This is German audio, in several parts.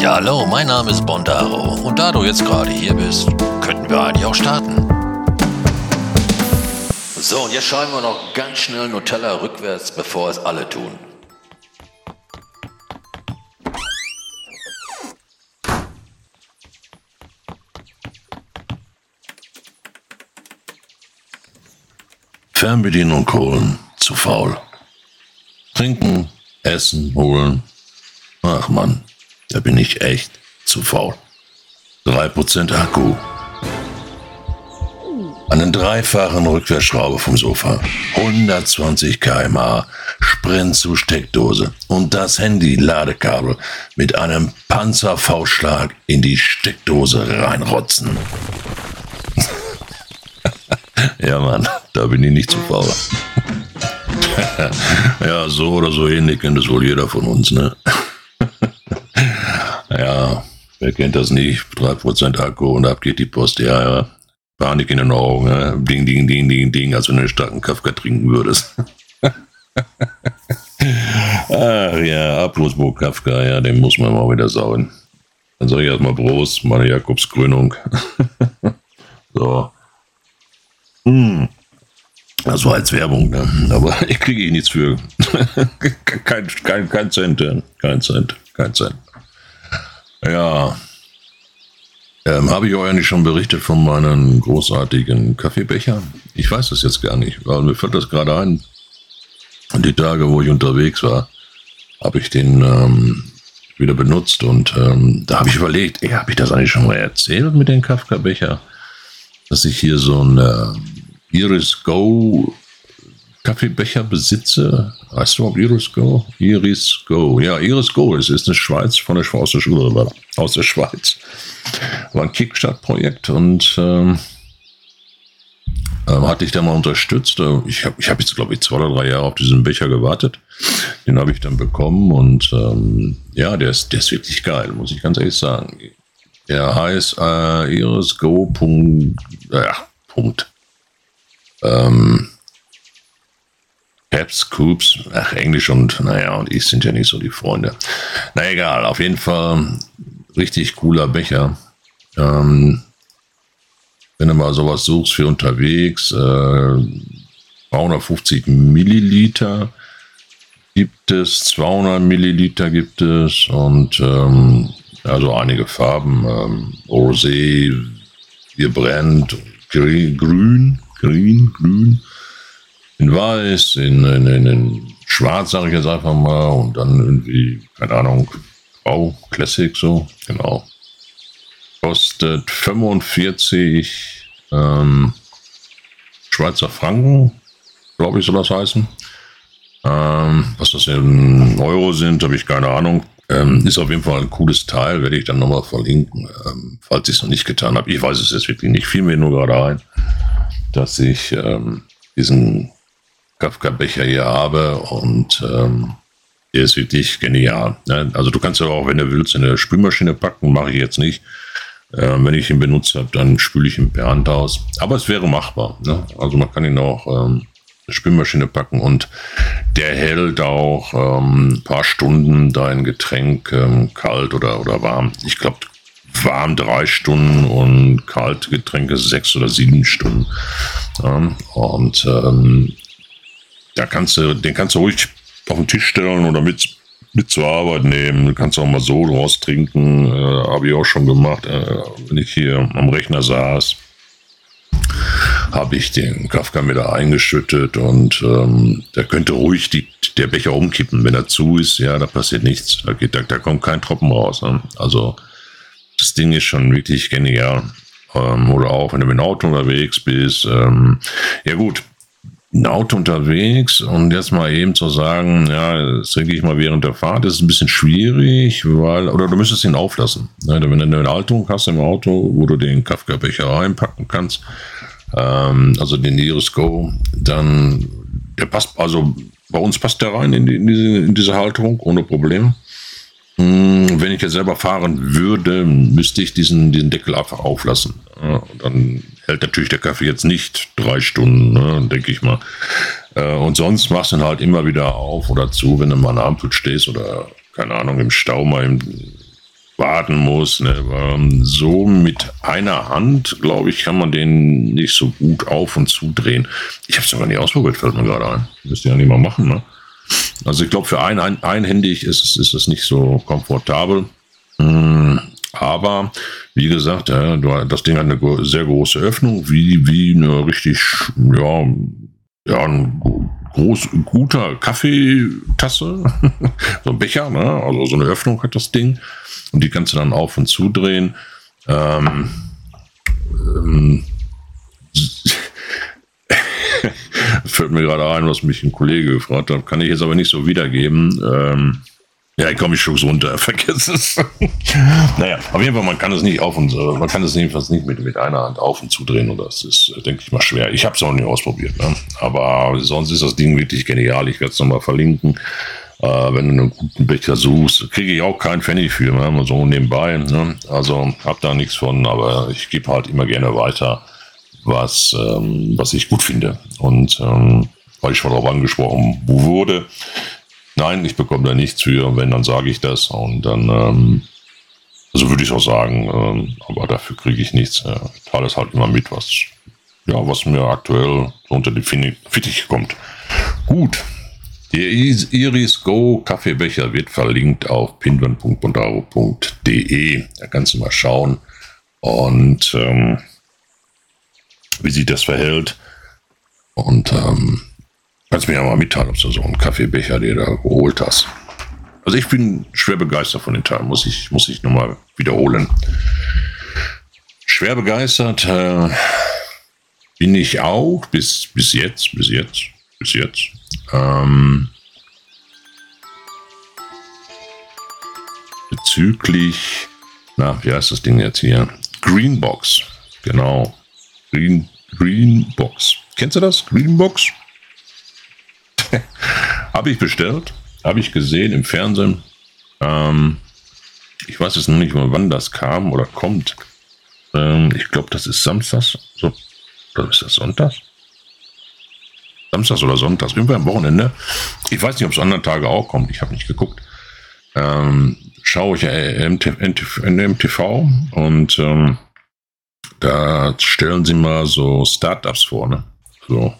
Ja, hallo, mein Name ist Bondaro und da du jetzt gerade hier bist, könnten wir eigentlich auch starten. So, und jetzt schreiben wir noch ganz schnell Nutella rückwärts, bevor es alle tun. Fernbedienung holen, zu faul. Trinken, essen, holen. Ach Mann, da bin ich echt zu faul. 3% Akku. Einen dreifachen Rückwärtsschraube vom Sofa. 120 km/h. Sprint zu Steckdose. Und das Handy-Ladekabel mit einem Panzerfaustschlag in die Steckdose reinrotzen. ja, Mann, da bin ich nicht zu faul. ja, so oder so ähnlich kennt es wohl jeder von uns, ne? Ja, wer kennt das nicht? 3% Akku und ab geht die Post. Ja, ja. Panik in den Augen, ne? Ding, ding, ding, ding, ding, als wenn du einen starken Kafka trinken würdest. Ach ja, Abflussbuch Kafka, ja, den muss man mal wieder sauen. Dann sage ich erstmal Prost, meine Jakobskrönung. so. Hm. Das war als Werbung, ne? aber ich kriege nichts für. kein, kein, kein Cent, kein Cent, kein Cent. Ja. Ähm, Habe ich euch eigentlich schon berichtet von meinen großartigen Kaffeebechern? Ich weiß das jetzt gar nicht, weil mir fällt das gerade ein. Und die Tage, wo ich unterwegs war, habe ich den ähm, wieder benutzt und ähm, da habe ich überlegt, ey, habe ich das eigentlich schon mal erzählt mit den Kafka-Becher? Dass ich hier so ein äh, Iris Go Kaffeebecher besitze. Weißt du, ob Iris Go? Iris Go. Ja, Iris Go. Es ist eine Schweiz von der, Schule, aus der Schweiz. War ein Kickstart-Projekt und ähm, ähm, hatte ich da mal unterstützt. Ich habe ich hab jetzt, glaube ich, zwei oder drei Jahre auf diesen Becher gewartet. Den habe ich dann bekommen und ähm, ja, der ist, der ist wirklich geil, muss ich ganz ehrlich sagen. Der heißt äh, irisgo. Ja, Punkt. Ähm, Caps, Scoops, ach, Englisch und naja, und ich sind ja nicht so die Freunde. Na egal, auf jeden Fall richtig cooler Becher. Ähm, wenn du mal sowas suchst für unterwegs, äh, 350 Milliliter gibt es, 200 Milliliter gibt es und ähm, also einige Farben, ähm, Rosé, hier brennt, grün, grün, grün, in weiß, in, in, in, in schwarz, sage ich jetzt einfach mal, und dann irgendwie, keine Ahnung, grau, Classic so, genau. Kostet 45 ähm, Schweizer Franken, glaube ich, soll das heißen. Ähm, was das in Euro sind, habe ich keine Ahnung. Ähm, ist auf jeden Fall ein cooles Teil, werde ich dann nochmal verlinken, ähm, falls ich es noch nicht getan habe. Ich weiß es jetzt wirklich nicht, fiel mir nur gerade ein, dass ich ähm, diesen Kafka-Becher hier habe und ähm, der ist wirklich genial. Ne? Also du kannst ja auch, wenn du willst, in der Spülmaschine packen, mache ich jetzt nicht. Ähm, wenn ich ihn benutzt habe, dann spüle ich ihn per Hand aus. Aber es wäre machbar. Ne? Also man kann ihn auch ähm, Spülmaschine packen und der hält auch ähm, ein paar Stunden dein Getränk ähm, kalt oder, oder warm. Ich glaube, warm drei Stunden und kalte Getränke sechs oder sieben Stunden. Ja, und ähm, da kannst du, den kannst du ruhig auf den Tisch stellen oder mit, mit zur Arbeit nehmen. Du kannst auch mal so draus trinken. Äh, Habe ich auch schon gemacht, äh, wenn ich hier am Rechner saß. Habe ich den Kafka mit da eingeschüttet und ähm, der könnte ruhig die, der Becher umkippen. Wenn er zu ist, ja, da passiert nichts. Da, geht, da, da kommt kein Tropfen raus. Ne? Also das Ding ist schon wirklich genial. Ähm, oder auch, wenn du mit dem Auto unterwegs bist. Ähm, ja gut, ein Auto unterwegs und jetzt mal eben zu sagen, ja, das trinke ich mal während der Fahrt, das ist ein bisschen schwierig, weil, oder du müsstest ihn auflassen. Ne? Wenn du eine Haltung hast im Auto, wo du den Kafka-Becher reinpacken kannst, ähm, also den Iris Go, dann, der passt, also bei uns passt der rein in, die, in, diese, in diese Haltung, ohne Problem. Hm, wenn ich jetzt selber fahren würde, müsste ich diesen, diesen Deckel einfach auflassen. Ja, dann hält natürlich der Kaffee jetzt nicht drei Stunden, ne, denke ich mal. Äh, und sonst machst du ihn halt immer wieder auf oder zu, wenn du mal an der stehst oder, keine Ahnung, im Stau mal im warten muss. Ne? So mit einer Hand, glaube ich, kann man den nicht so gut auf und zudrehen. Ich habe es noch gar nicht ausprobiert, fällt mir gerade ein. Müsst ihr ja nicht mal machen. Ne? Also ich glaube, für ein, ein, einhändig ist es, ist nicht so komfortabel. Hm, aber wie gesagt, das Ding hat eine sehr große Öffnung, wie, wie eine richtig, ja, ja, ein groß, guter Kaffeetasse, so ein Becher, ne? also so eine Öffnung hat das Ding und die kannst du dann auf und zudrehen. Ähm, ähm, fällt mir gerade ein, was mich ein Kollege gefragt hat, kann ich jetzt aber nicht so wiedergeben. Ähm, ja, ich komme, ich schuck's runter, vergiss es. naja, auf jeden Fall, man kann es nicht auf und, äh, man kann es jedenfalls nicht mit, mit einer Hand auf und zudrehen und das ist, äh, denke ich mal, schwer. Ich habe es auch nicht ausprobiert, ne? aber sonst ist das Ding wirklich genial. Ich werde es nochmal verlinken. Äh, wenn du einen guten Becher suchst, kriege ich auch keinen Pfennig für, ne? so nebenbei. Ne? Also hab da nichts von, aber ich gebe halt immer gerne weiter, was, ähm, was ich gut finde. Und ähm, weil ich schon darauf angesprochen wurde, Nein, ich bekomme da nichts für. Wenn, dann sage ich das. Und dann, ähm, also würde ich auch sagen, ähm, aber dafür kriege ich nichts. Äh, ich teile es halt immer mit, was, ja, was mir aktuell unter die Fittiche kommt. Gut. Der Iris Go Kaffeebecher wird verlinkt auf pinwand.bondaro.de. Da kannst du mal schauen. Und ähm, wie sich das verhält. Und ähm, Kannst mir ja mal mitteilen, ob du so einen Kaffeebecher dir da geholt hast. Also ich bin schwer begeistert von den Teilen, muss ich, muss ich nochmal wiederholen. Schwer begeistert äh, bin ich auch bis, bis jetzt, bis jetzt, bis jetzt. Ähm, bezüglich, na, wie heißt das Ding jetzt hier? Greenbox. Genau. Green, Greenbox. Kennst du das? Greenbox? habe ich bestellt, habe ich gesehen im Fernsehen. Ähm, ich weiß jetzt noch nicht mal, wann das kam oder kommt. Ähm, ich glaube, das ist Samstags. So, oder ist das Sonntags? Samstags oder Sonntags, irgendwann am Wochenende. Ich weiß nicht, ob es andere Tage auch kommt. Ich habe nicht geguckt. Ähm, schaue ich äh, MTV und ähm, da stellen sie mal so Startups vor, ne? So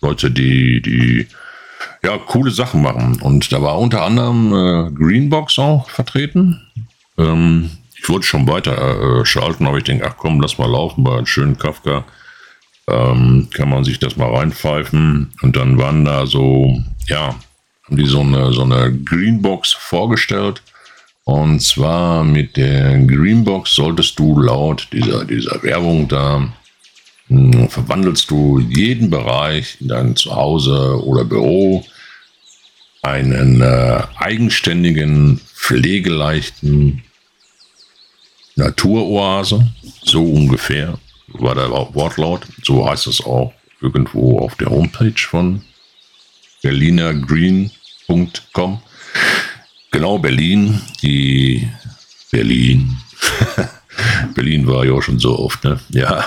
Leute, die, die ja, coole Sachen machen. Und da war unter anderem äh, Greenbox auch vertreten. Ähm, ich wollte schon weiter äh, schalten, aber ich denke, ach komm, lass mal laufen bei einem schönen Kafka. Ähm, kann man sich das mal reinpfeifen. Und dann waren da so, ja, haben die so eine, so eine Greenbox vorgestellt. Und zwar mit der Greenbox solltest du laut dieser, dieser Werbung da verwandelst du jeden Bereich in deinem Zuhause oder Büro einen äh, eigenständigen, pflegeleichten Naturoase, so ungefähr war der Wortlaut, so heißt es auch irgendwo auf der Homepage von berlinergreen.com. Genau, Berlin, die Berlin. Berlin war ja auch schon so oft, ne? Ja.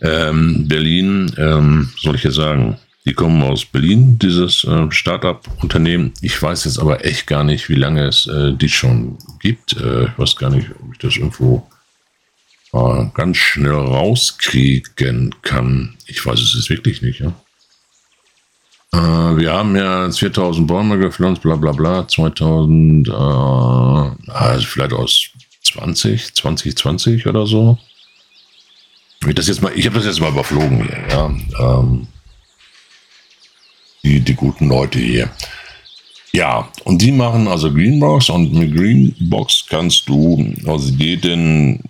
Ähm, Berlin, ähm, soll ich ja sagen, die kommen aus Berlin, dieses äh, Startup-Unternehmen. Ich weiß jetzt aber echt gar nicht, wie lange es äh, die schon gibt. Äh, ich weiß gar nicht, ob ich das irgendwo äh, ganz schnell rauskriegen kann. Ich weiß es jetzt wirklich nicht. Ja? Äh, wir haben ja 4000 Bäume gepflanzt, bla bla bla, 2000, äh, also vielleicht aus 20, 2020 oder so. Ich, ich habe das jetzt mal überflogen hier. Ja. Ähm, die, die guten Leute hier. Ja, und die machen also Greenbox und mit Greenbox kannst du aus jeden,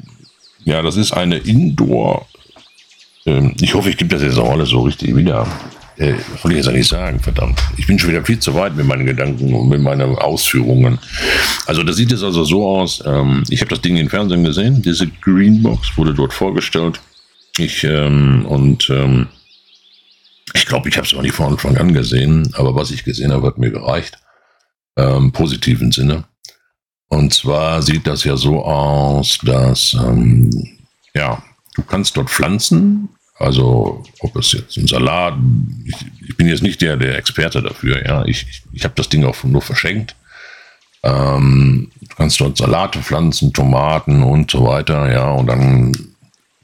ja, das ist eine Indoor, ähm, ich hoffe, ich gebe das jetzt auch alles so richtig wieder. Äh, wollte ich jetzt nicht sagen, verdammt. Ich bin schon wieder viel zu weit mit meinen Gedanken und mit meinen Ausführungen. Also das sieht jetzt also so aus, ähm, ich habe das Ding im Fernsehen gesehen, diese Greenbox wurde dort vorgestellt. Ich, ähm, und ähm, ich glaube, ich habe es auch nicht von Anfang an gesehen, aber was ich gesehen habe, hat mir gereicht. Ähm, positiven Sinne. Und zwar sieht das ja so aus, dass ähm, ja, du kannst dort pflanzen, also ob es jetzt ein Salat, ich, ich bin jetzt nicht der, der Experte dafür, ja, ich, ich, ich habe das Ding auch nur verschenkt. Ähm, du kannst dort Salate pflanzen, Tomaten und so weiter, ja, und dann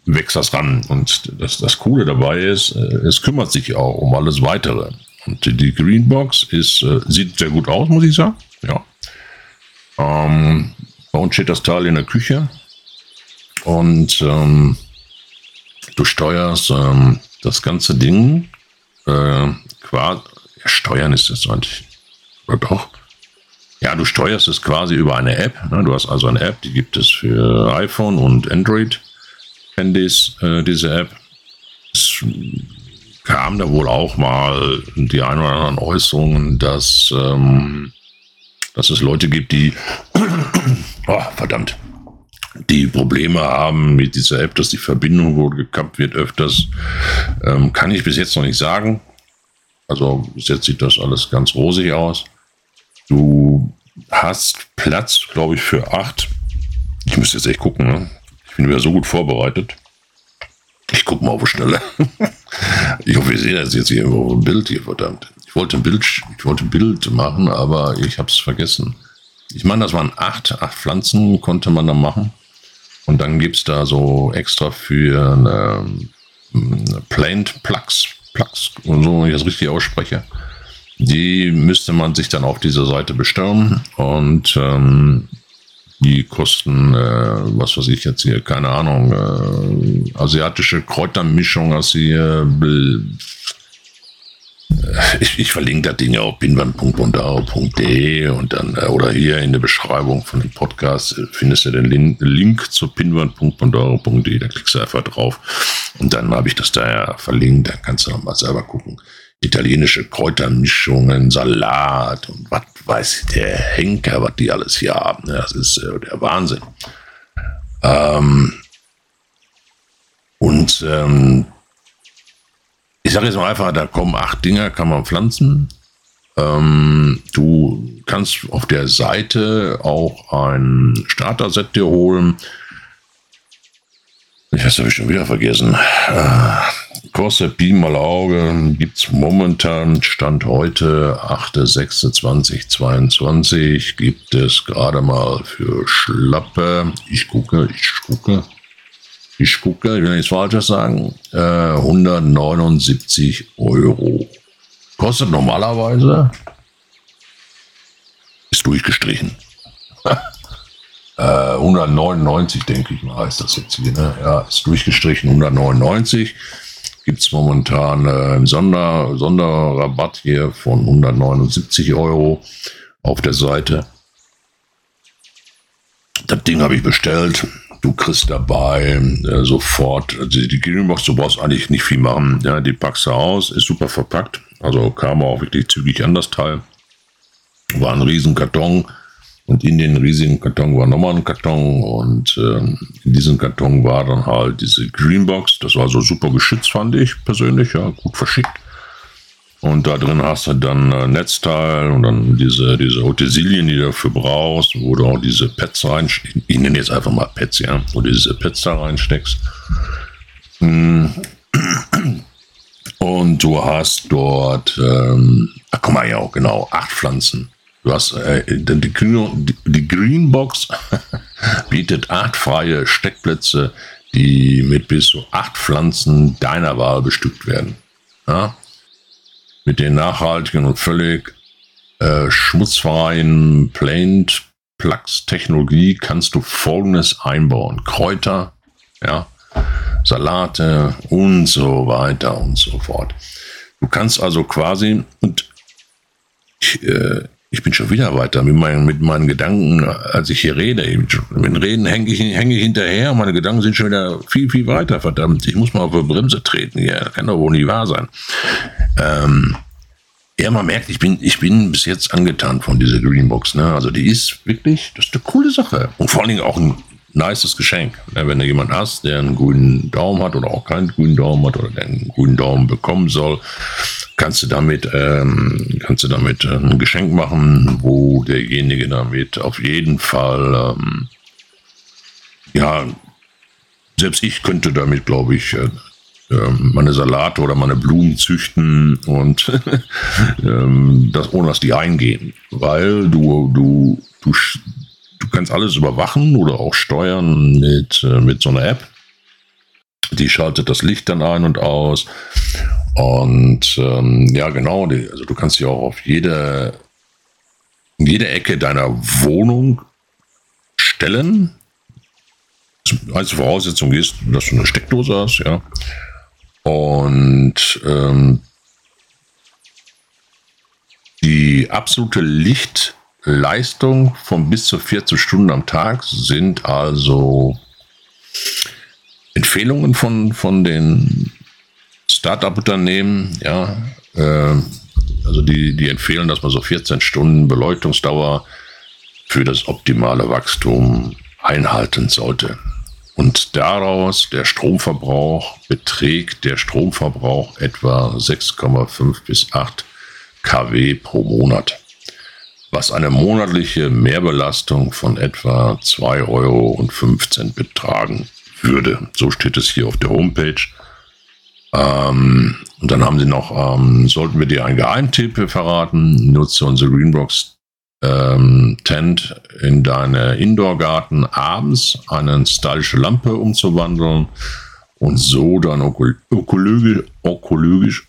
wächst das ran. Und das, das Coole dabei ist, äh, es kümmert sich auch um alles weitere. Und die Greenbox ist, äh, sieht sehr gut aus, muss ich sagen. Ja. Ähm, bei uns steht das Teil in der Küche. Und ähm, du steuerst ähm, das ganze Ding äh, quasi. Ja, steuern ist das eigentlich. Oder doch? Ja, du steuerst es quasi über eine App. Ne? Du hast also eine App, die gibt es für iPhone und Android. Handys, äh, diese App. Es kam da wohl auch mal die ein oder anderen Äußerungen, dass, ähm, dass es Leute gibt, die, oh, verdammt, die Probleme haben mit dieser App, dass die Verbindung wohl gekappt wird öfters. Ähm, kann ich bis jetzt noch nicht sagen. Also bis jetzt sieht das alles ganz rosig aus. Du hast Platz, glaube ich, für acht. Ich müsste jetzt echt gucken. Ne? Ich bin wieder so gut vorbereitet. Ich gucke mal auf die Schnelle. ich hoffe, ihr seht das jetzt hier irgendwo ein Bild hier, verdammt. Ich wollte ein Bild, ich wollte ein Bild machen, aber ich habe es vergessen. Ich meine, das waren acht, acht Pflanzen konnte man da machen. Und dann gibt es da so extra für eine, Plant Plugs, Plugs, und so, wenn ich das richtig ausspreche. Die müsste man sich dann auf dieser Seite bestellen und ähm, die kosten, äh, was weiß ich jetzt hier, keine Ahnung, äh, asiatische Kräutermischung hast du hier, ich, ich, verlinke das Ding ja auf pinwand.bondaro.de und dann, äh, oder hier in der Beschreibung von dem Podcast äh, findest du den Link, zu pinwand.bondaro.de, da klickst du einfach drauf und dann habe ich das da ja verlinkt, dann kannst du noch mal selber gucken. Italienische Kräutermischungen, Salat und was weiß der Henker, was die alles hier haben. Das ist äh, der Wahnsinn. Ähm, und ähm, ich sage jetzt mal einfach, da kommen acht Dinger, kann man pflanzen. Ähm, du kannst auf der Seite auch ein Starter-Set dir holen. Ich habe ich schon wieder vergessen. Äh, kostet Pi mal Auge, gibt es momentan, Stand heute, 8.6.2022, gibt es gerade mal für Schlappe. Ich gucke, ich gucke. Ich gucke, ich will nichts Falsches sagen, äh, 179 Euro. Kostet normalerweise, ist durchgestrichen. äh, 199, denke ich mal, ist das jetzt hier. Ne? Ja, ist durchgestrichen, 199. Gibt es momentan äh, einen Sonder, Sonderrabatt hier von 179 Euro auf der Seite. Das Ding habe ich bestellt. Du kriegst dabei äh, sofort, also die Greenbox, du brauchst eigentlich nicht viel machen. Ja, die packst du aus, ist super verpackt. Also kam auch wirklich zügig an das Teil. War ein riesen Karton. Und in den riesigen Karton war nochmal ein Karton und ähm, in diesem Karton war dann halt diese Greenbox. Das war so super geschützt, fand ich persönlich, ja, gut verschickt. Und da drin hast du dann äh, Netzteil und dann diese, diese Utensilien, die du dafür brauchst, wo du auch diese Pads reinsteckst. Ich nenne jetzt einfach mal Pads, ja, wo du diese Pads da reinsteckst. Hm. Und du hast dort, ähm, ach guck mal, ja, genau, acht Pflanzen. Du hast äh, die, die, die Greenbox bietet acht freie Steckplätze, die mit bis zu acht Pflanzen deiner Wahl bestückt werden. Ja? Mit den nachhaltigen und völlig äh, schmutzfreien Plant Plugs Technologie kannst du folgendes einbauen. Kräuter, ja, Salate und so weiter und so fort. Du kannst also quasi, und äh, ich bin schon wieder weiter mit meinen, mit meinen Gedanken, als ich hier rede. Mit den Reden hänge ich, hänge ich hinterher, meine Gedanken sind schon wieder viel, viel weiter, verdammt. Ich muss mal auf die Bremse treten. Ja, kann doch wohl nicht wahr sein. Ähm, ja, man merkt, ich bin, ich bin bis jetzt angetan von dieser Greenbox. Ne? Also die ist wirklich, das ist eine coole Sache. Und vor allen Dingen auch ein nices Geschenk. Wenn du jemanden hast, der einen grünen Daumen hat oder auch keinen grünen Daumen hat oder der einen grünen Daumen bekommen soll, kannst du damit, ähm, kannst du damit äh, ein Geschenk machen, wo derjenige damit auf jeden Fall, ähm, ja, selbst ich könnte damit, glaube ich, äh, ähm, meine Salate oder meine Blumen züchten und ähm, das ohne dass die eingehen. Weil du, du du, du kannst alles überwachen oder auch steuern mit, äh, mit so einer App. Die schaltet das Licht dann ein und aus. Und ähm, ja, genau, die, also du kannst dich auch auf jede, jede Ecke deiner Wohnung stellen. Als Voraussetzung ist, dass du eine Steckdose hast, ja. Und ähm, die absolute Lichtleistung von bis zu 14 Stunden am Tag sind also Empfehlungen von, von den Startup-Unternehmen, ja, äh, also die, die empfehlen, dass man so 14 Stunden Beleuchtungsdauer für das optimale Wachstum einhalten sollte. Und daraus der Stromverbrauch beträgt der Stromverbrauch etwa 6,5 bis 8 kW pro Monat, was eine monatliche Mehrbelastung von etwa 2,15 Euro betragen würde. So steht es hier auf der Homepage. Ähm, und dann haben sie noch, ähm, sollten wir dir einen Geheimtipp verraten, nutze unsere Greenbox ähm, Tent in deine Indoor-Garten abends eine stylische Lampe umzuwandeln und so dann ökologisch, ökologisch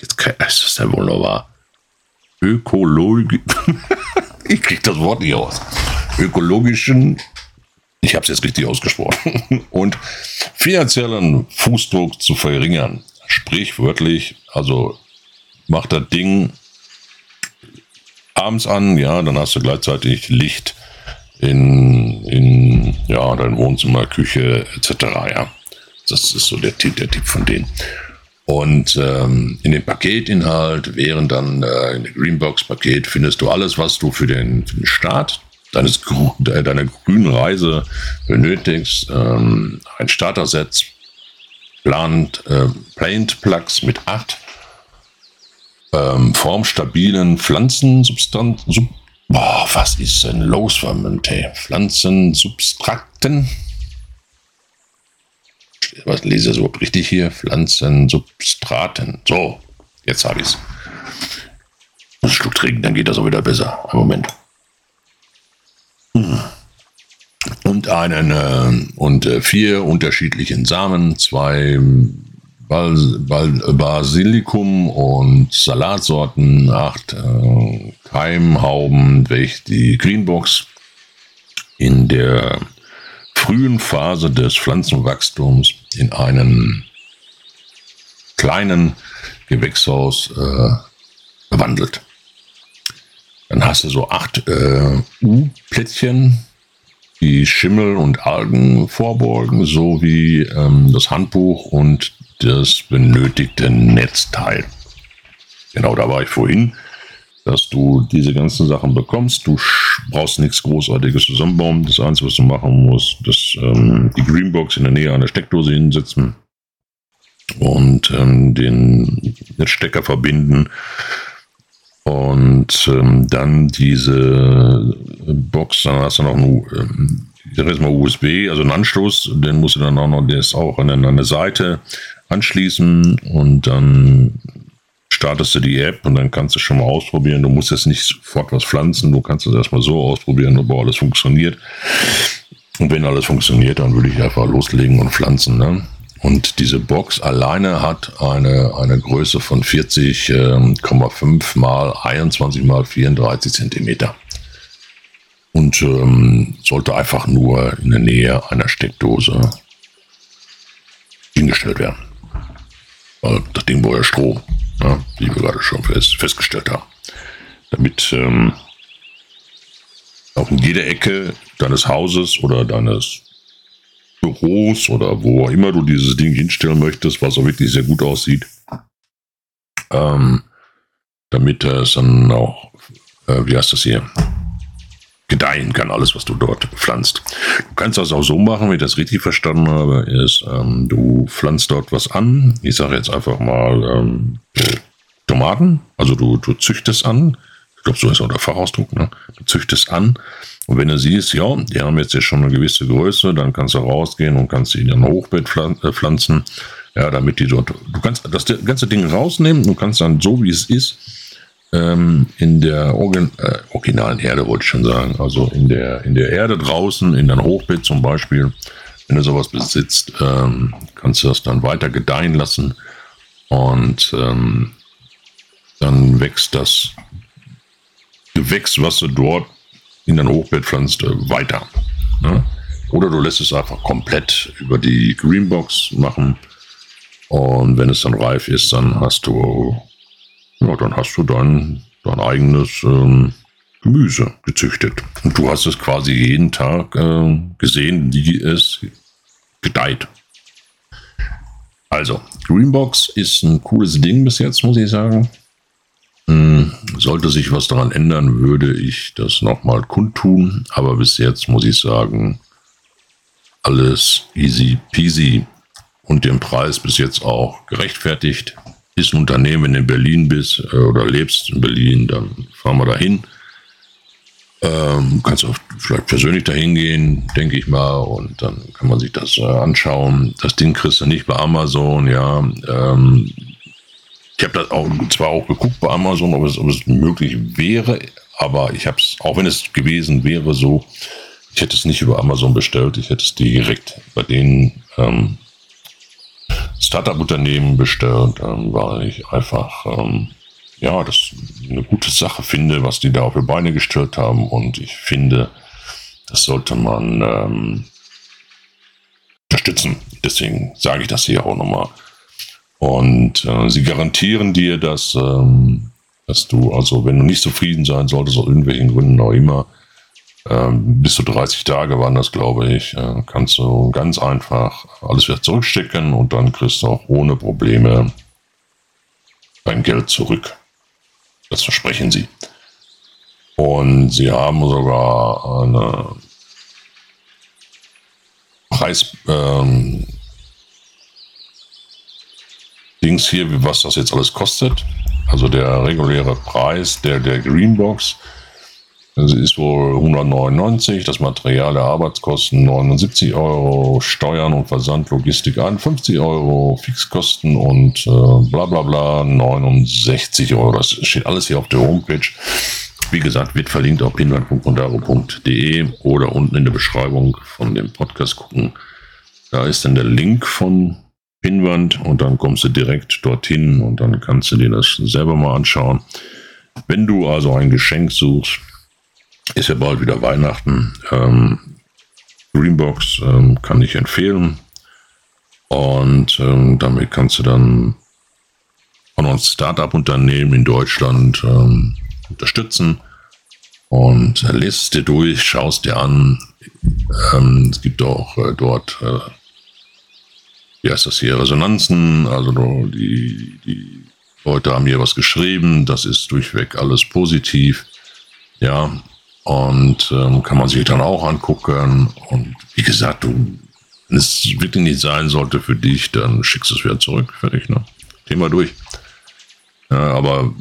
jetzt ist das ja wohl ökologisch, ich krieg das Wort nicht aus, ökologischen ich habe es jetzt richtig ausgesprochen, und finanziellen Fußdruck zu verringern. Sprichwörtlich, also macht das Ding abends an, ja, dann hast du gleichzeitig Licht in, in ja, dein Wohnzimmer, Küche etc. Ja, das ist so der, der Tipp von denen. Und ähm, in dem Paketinhalt, während dann äh, in der Greenbox-Paket, findest du alles, was du für den, für den Start deines, deiner grünen Reise benötigst. Ähm, ein Starter-Set, plant, äh, Plant Plugs mit acht ähm, formstabilen Pflanzensubstanzen. Sub Boah, was ist denn los, Vermünte? Pflanzensubstrakten. Was lese ich so richtig hier? Pflanzensubstraten. So, jetzt habe ich es. Ein Schluck trinken, dann geht das auch wieder besser. Ein Moment. Und einen äh, und äh, vier unterschiedlichen Samen, zwei Bal Basilikum und Salatsorten, acht äh, Keimhauben, welche die Greenbox in der frühen Phase des Pflanzenwachstums in einen kleinen Gewächshaus äh, gewandelt. Dann hast du so acht äh, U-Plättchen, die Schimmel und Algen vorbeugen, sowie ähm, das Handbuch und das benötigte Netzteil. Genau, da war ich vorhin, dass du diese ganzen Sachen bekommst. Du brauchst nichts Großartiges zusammenbauen. Das Einzige, was du machen musst, ist ähm, die Greenbox in der Nähe einer Steckdose hinsetzen und ähm, den Netzstecker verbinden und ähm, dann diese Box, dann hast du noch einen, ähm, mal USB, also einen Anstoß, den musst du dann auch noch, der ist auch an eine Seite anschließen und dann startest du die App und dann kannst du schon mal ausprobieren. Du musst jetzt nicht sofort was pflanzen, du kannst es erstmal so ausprobieren, ob alles funktioniert. Und wenn alles funktioniert, dann würde ich einfach loslegen und pflanzen. Ne? Und diese Box alleine hat eine, eine Größe von 40,5 ähm, mal 21 mal 34 Zentimeter. Und ähm, sollte einfach nur in der Nähe einer Steckdose hingestellt werden. Weil das Ding war ja Strom, ja, wie wir gerade schon fest, festgestellt haben. Damit ähm, auch in jeder Ecke deines Hauses oder deines Büros oder wo auch immer du dieses Ding hinstellen möchtest, was auch wirklich sehr gut aussieht, ähm, damit es dann auch, äh, wie heißt das hier, gedeihen kann, alles, was du dort pflanzt. Du kannst das auch so machen, wenn ich das richtig verstanden habe, ist, ähm, du pflanzt dort was an. Ich sage jetzt einfach mal ähm, Tomaten, also du, du züchtest an. Ich glaube, so ist auch der Fachausdruck. Ne? Du züchtest an und wenn du siehst, ja, die haben jetzt ja schon eine gewisse Größe, dann kannst du rausgehen und kannst sie in ein Hochbett äh, pflanzen. Ja, damit die dort, du kannst das ganze Ding rausnehmen, du kannst dann so wie es ist, ähm, in der Organ äh, originalen Erde, wollte ich schon sagen, also in der, in der Erde draußen, in deinem Hochbeet zum Beispiel, wenn du sowas besitzt, ähm, kannst du das dann weiter gedeihen lassen und ähm, dann wächst das Gewächs, was du dort in dein Hochbeet pflanzt, äh, weiter. Ne? Oder du lässt es einfach komplett über die Greenbox machen. Und wenn es dann reif ist, dann hast du, ja, dann hast du dein, dein eigenes ähm, Gemüse gezüchtet. Und du hast es quasi jeden Tag äh, gesehen, wie es gedeiht. Also, Greenbox ist ein cooles Ding bis jetzt, muss ich sagen. Hm, sollte sich was daran ändern, würde ich das nochmal kundtun. Aber bis jetzt muss ich sagen, alles easy peasy und den Preis bis jetzt auch gerechtfertigt. Ist ein Unternehmen, wenn du in Berlin bist äh, oder lebst in Berlin, dann fahren wir dahin. Ähm, kannst auch vielleicht persönlich dahin gehen, denke ich mal, und dann kann man sich das äh, anschauen. Das Ding kriegst du nicht bei Amazon, ja. Ähm, ich habe das auch zwar auch geguckt bei Amazon, ob es, ob es möglich wäre, aber ich habe es, auch wenn es gewesen wäre, so, ich hätte es nicht über Amazon bestellt, ich hätte es direkt bei den ähm, Startup-Unternehmen bestellt, ähm, weil ich einfach ähm, ja, das eine gute Sache finde, was die da auf die Beine gestellt haben. Und ich finde, das sollte man ähm, unterstützen. Deswegen sage ich das hier auch nochmal. Und äh, sie garantieren dir, dass, ähm, dass du, also wenn du nicht zufrieden sein solltest, aus irgendwelchen Gründen auch immer, ähm, bis zu 30 Tage waren das, glaube ich, kannst du ganz einfach alles wieder zurückstecken und dann kriegst du auch ohne Probleme dein Geld zurück. Das versprechen sie. Und sie haben sogar eine Preis, ähm, Dings hier, was das jetzt alles kostet. Also der reguläre Preis der, der Greenbox also ist wohl 199, das Material der Arbeitskosten 79 Euro, Steuern und Versand, Logistik 51 Euro, Fixkosten und äh, bla bla bla 69 Euro. Das steht alles hier auf der Homepage. Wie gesagt, wird verlinkt auf pinwand.mondaro.de oder unten in der Beschreibung von dem Podcast gucken. Da ist dann der Link von Pinwand und dann kommst du direkt dorthin und dann kannst du dir das selber mal anschauen. Wenn du also ein Geschenk suchst, ist ja bald wieder Weihnachten. Ähm, Greenbox ähm, kann ich empfehlen. Und ähm, damit kannst du dann von uns Startup-Unternehmen in Deutschland ähm, unterstützen. Und äh, lest es dir durch, schaust dir an. Ähm, es gibt auch äh, dort, äh, wie heißt das hier, Resonanzen. Also die, die Leute haben hier was geschrieben. Das ist durchweg alles positiv. Ja, und ähm, kann man sich dann auch angucken. Und wie gesagt, du, wenn es wirklich nicht sein sollte für dich, dann schickst du es wieder zurück. Fertig, ne? Thema durch. Ja, aber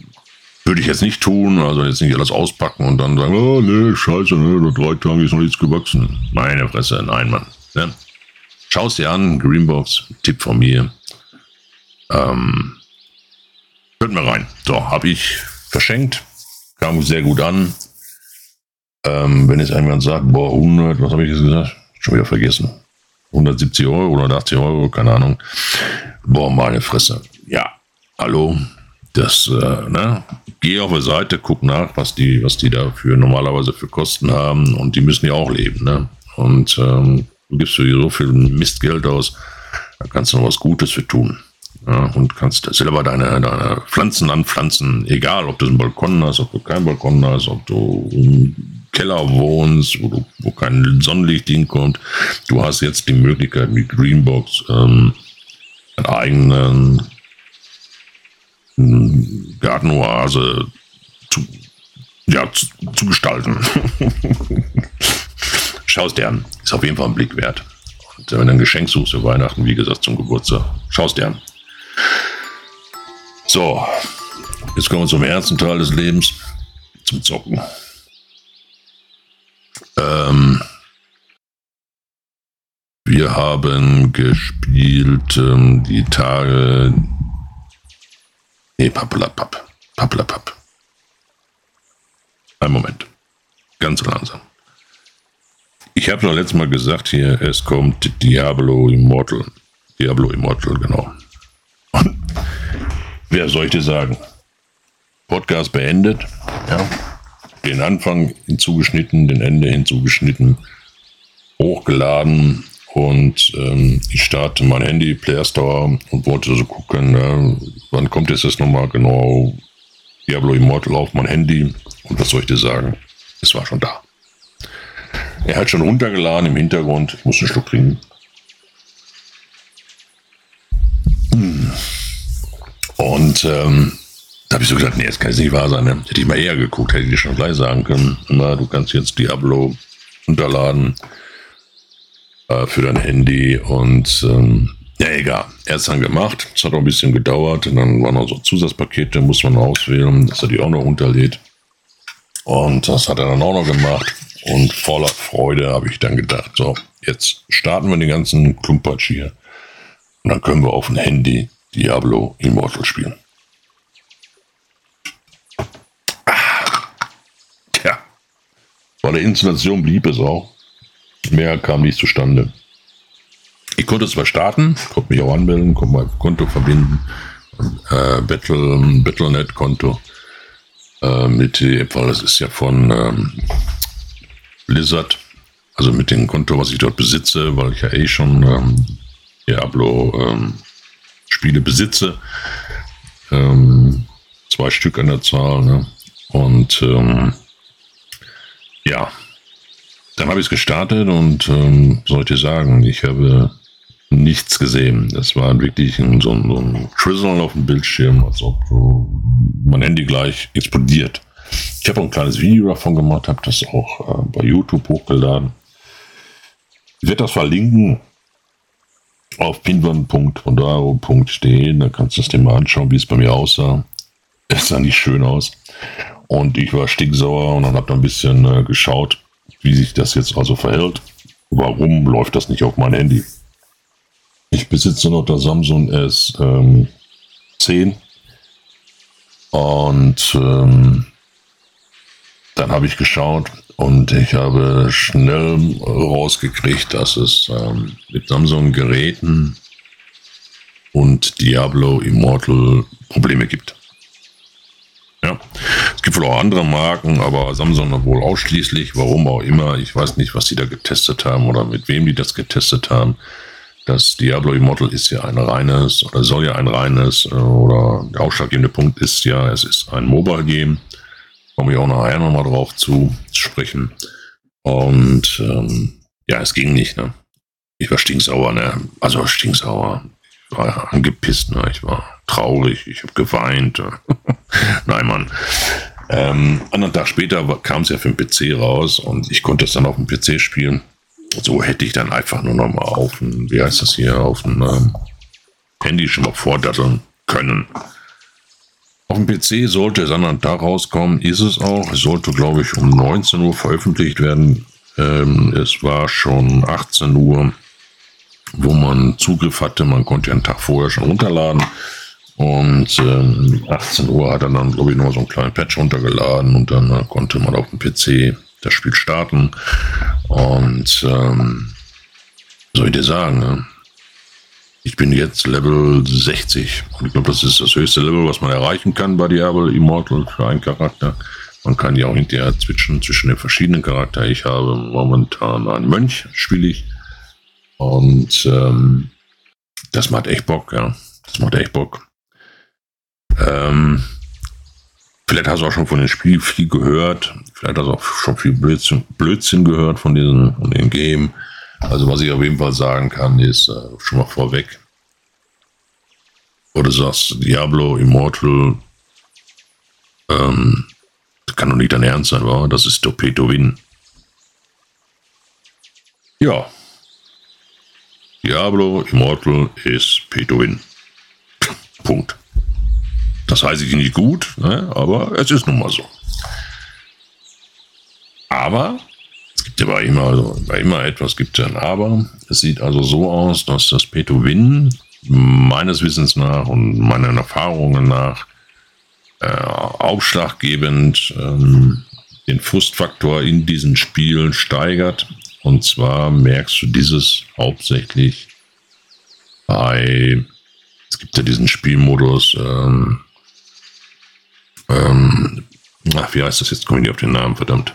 würde ich jetzt nicht tun, also jetzt nicht alles auspacken und dann sagen, oh nee, scheiße, ne, nach drei Tagen ist noch nichts gewachsen. Meine Fresse, nein, Mann. Ja. Schau es dir an, Greenbox, Tipp von mir. Ähm, hört mir rein. So, habe ich verschenkt, kam sehr gut an. Ähm, wenn jetzt jemand sagt, boah, 100, was habe ich jetzt gesagt? Schon wieder vergessen. 170 Euro oder 180 Euro, keine Ahnung. Boah, meine Fresse. Ja, hallo. Das, äh, ne? Geh auf die Seite, guck nach, was die, was die dafür normalerweise für Kosten haben und die müssen ja auch leben, ne? Und ähm, du gibst für so viel Mistgeld aus, da kannst du noch was Gutes für tun. Ja, und kannst selber deine, deine Pflanzen anpflanzen, egal ob du einen Balkon hast, ob du keinen Balkon hast, ob du Keller wohnst, wo, du, wo kein Sonnenlicht hinkommt. Du hast jetzt die Möglichkeit mit Greenbox ähm, einen eigenen hm, Gartenoase zu, ja, zu, zu gestalten. Schau es dir an. Ist auf jeden Fall ein Blick wert. Und wenn du ein Geschenk suchst für Weihnachten, wie gesagt, zum Geburtstag, schau es dir an. So, jetzt kommen wir zum ersten Teil des Lebens, zum Zocken. Ähm, wir haben gespielt ähm, die Tage. Nee, Pappelapapp. Pappelapapp. Ein Moment. Ganz langsam. Ich habe noch letztes Mal gesagt hier, es kommt Diablo Immortal. Diablo Immortal, genau. Wer soll ich dir sagen? Podcast beendet. Ja. Den Anfang hinzugeschnitten, den Ende hinzugeschnitten, hochgeladen und ähm, ich starte mein Handy, Player Store und wollte so gucken, ne, wann kommt jetzt das nochmal genau Diablo Immortal auf mein Handy und was soll ich dir sagen? Es war schon da. Er hat schon runtergeladen im Hintergrund. Ich muss einen Schluck trinken. Hm. Und ähm, da habe ich so gedacht, nee, das kann jetzt nicht wahr sein. Ne? Hätte ich mal eher geguckt, hätte ich dir schon gleich sagen können. Na, du kannst jetzt Diablo runterladen äh, für dein Handy und ähm, ja, egal. Er hat dann gemacht. Es hat auch ein bisschen gedauert. Und dann waren noch so Zusatzpakete, muss man auswählen, dass er die auch noch runterlädt. Und das hat er dann auch noch gemacht. Und voller Freude habe ich dann gedacht, so, jetzt starten wir den ganzen Klumpatsch hier. Und dann können wir auf dem Handy Diablo Immortal spielen. Bei der Installation blieb es auch. Mehr kam nicht zustande. Ich konnte zwar starten, konnte mich auch anmelden, konnte mein Konto verbinden, äh, Battle, Battlenet-Konto äh, mit, weil das ist ja von ähm, Blizzard, also mit dem Konto, was ich dort besitze, weil ich ja eh schon ähm, Diablo ähm, besitze. Ähm, zwei Stück an der Zahl. Ne? Und ähm, ja, dann habe ich es gestartet und ähm, sollte sagen, ich habe nichts gesehen. Das war wirklich ein, so, ein, Trizzle auf dem Bildschirm, als ob so mein Handy gleich explodiert. Ich habe ein kleines Video davon gemacht, habe das auch äh, bei YouTube hochgeladen. Ich werde das verlinken auf pinwand.mondaro.de. Da kannst du es dir mal anschauen, wie es bei mir aussah. Es sah nicht schön aus. Und ich war stinksauer und dann habe ein bisschen äh, geschaut, wie sich das jetzt also verhält. Warum läuft das nicht auf mein Handy? Ich besitze noch das Samsung S10 ähm, und ähm, dann habe ich geschaut und ich habe schnell rausgekriegt, dass es ähm, mit Samsung-Geräten und Diablo Immortal Probleme gibt. Ja, es gibt wohl auch andere Marken, aber Samsung wohl ausschließlich, warum auch immer. Ich weiß nicht, was sie da getestet haben oder mit wem die das getestet haben. Das Diablo Immortal ist ja ein reines oder soll ja ein reines äh, oder der ausschlaggebende Punkt ist ja, es ist ein Mobile Game komme ich auch nachher nochmal drauf zu sprechen. Und ähm, ja, es ging nicht, ne? Ich war stinksauer, ne? Also stinksauer. Ich war angepisst, ne? Ich war traurig, ich habe geweint. Nein, Mann. Ähm, einen Tag später kam es ja für den PC raus und ich konnte es dann auf dem PC spielen. So hätte ich dann einfach nur noch mal auf ein, wie heißt das hier, auf ein ähm, Handy schon mal vordatteln können. Auf dem PC sollte es dann da rauskommen, ist es auch. Es sollte, glaube ich, um 19 Uhr veröffentlicht werden. Ähm, es war schon 18 Uhr, wo man Zugriff hatte. Man konnte ja einen Tag vorher schon runterladen. Und ähm, 18 Uhr hat er dann, glaube ich, noch so einen kleinen Patch runtergeladen und dann äh, konnte man auf dem PC das Spiel starten. Und ähm, soll ich dir sagen, ne? Ich bin jetzt Level 60. Und ich glaube, das ist das höchste Level, was man erreichen kann bei Diablo Immortal für einen Charakter. Man kann ja auch hinterher switchen zwischen den verschiedenen Charakteren. Ich habe momentan einen Mönch, spiele ich. Und ähm, das macht echt Bock, ja. Das macht echt Bock. Ähm, vielleicht hast du auch schon von dem Spiel viel gehört. Vielleicht hast du auch schon viel Blödsinn, Blödsinn gehört von diesem, von dem Game. Also was ich auf jeden Fall sagen kann, ist äh, schon mal vorweg, du sagst, Diablo Immortal, ähm, das kann doch nicht dein Ernst sein, wa? Das ist Torpedo Win. Ja. Diablo Immortal ist Pay to Win. Punkt. Das heißt ich nicht gut, ne? aber es ist nun mal so. Aber gibt ja bei immer, also bei immer etwas gibt es ein Aber. Es sieht also so aus, dass das Pay-to-Win meines Wissens nach und meinen Erfahrungen nach äh, ausschlaggebend ähm, den Frustfaktor in diesen Spielen steigert. Und zwar merkst du dieses hauptsächlich bei, es gibt ja diesen Spielmodus, ähm, ähm, ach, wie heißt das jetzt? Komme ich nicht auf den Namen, verdammt.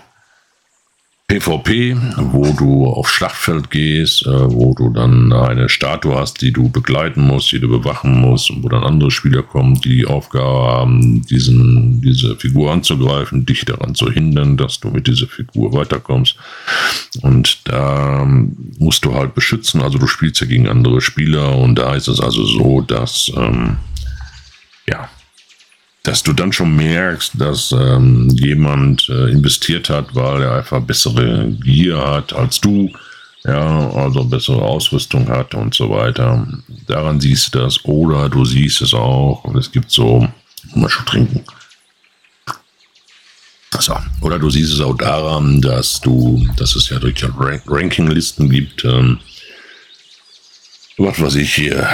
PvP, wo du auf Schlachtfeld gehst, äh, wo du dann eine Statue hast, die du begleiten musst, die du bewachen musst, und wo dann andere Spieler kommen, die die Aufgabe haben, diesen, diese Figur anzugreifen, dich daran zu hindern, dass du mit dieser Figur weiterkommst. Und da musst du halt beschützen, also du spielst ja gegen andere Spieler und da ist es also so, dass ähm, ja, dass du dann schon merkst, dass ähm, jemand äh, investiert hat, weil er einfach bessere Gier hat als du, ja, also bessere Ausrüstung hat und so weiter. Daran siehst du das. Oder du siehst es auch, und es gibt so, mal schon trinken. So. Oder du siehst es auch daran, dass du, dass es ja durch Rank Rankinglisten gibt, ähm, was weiß ich hier,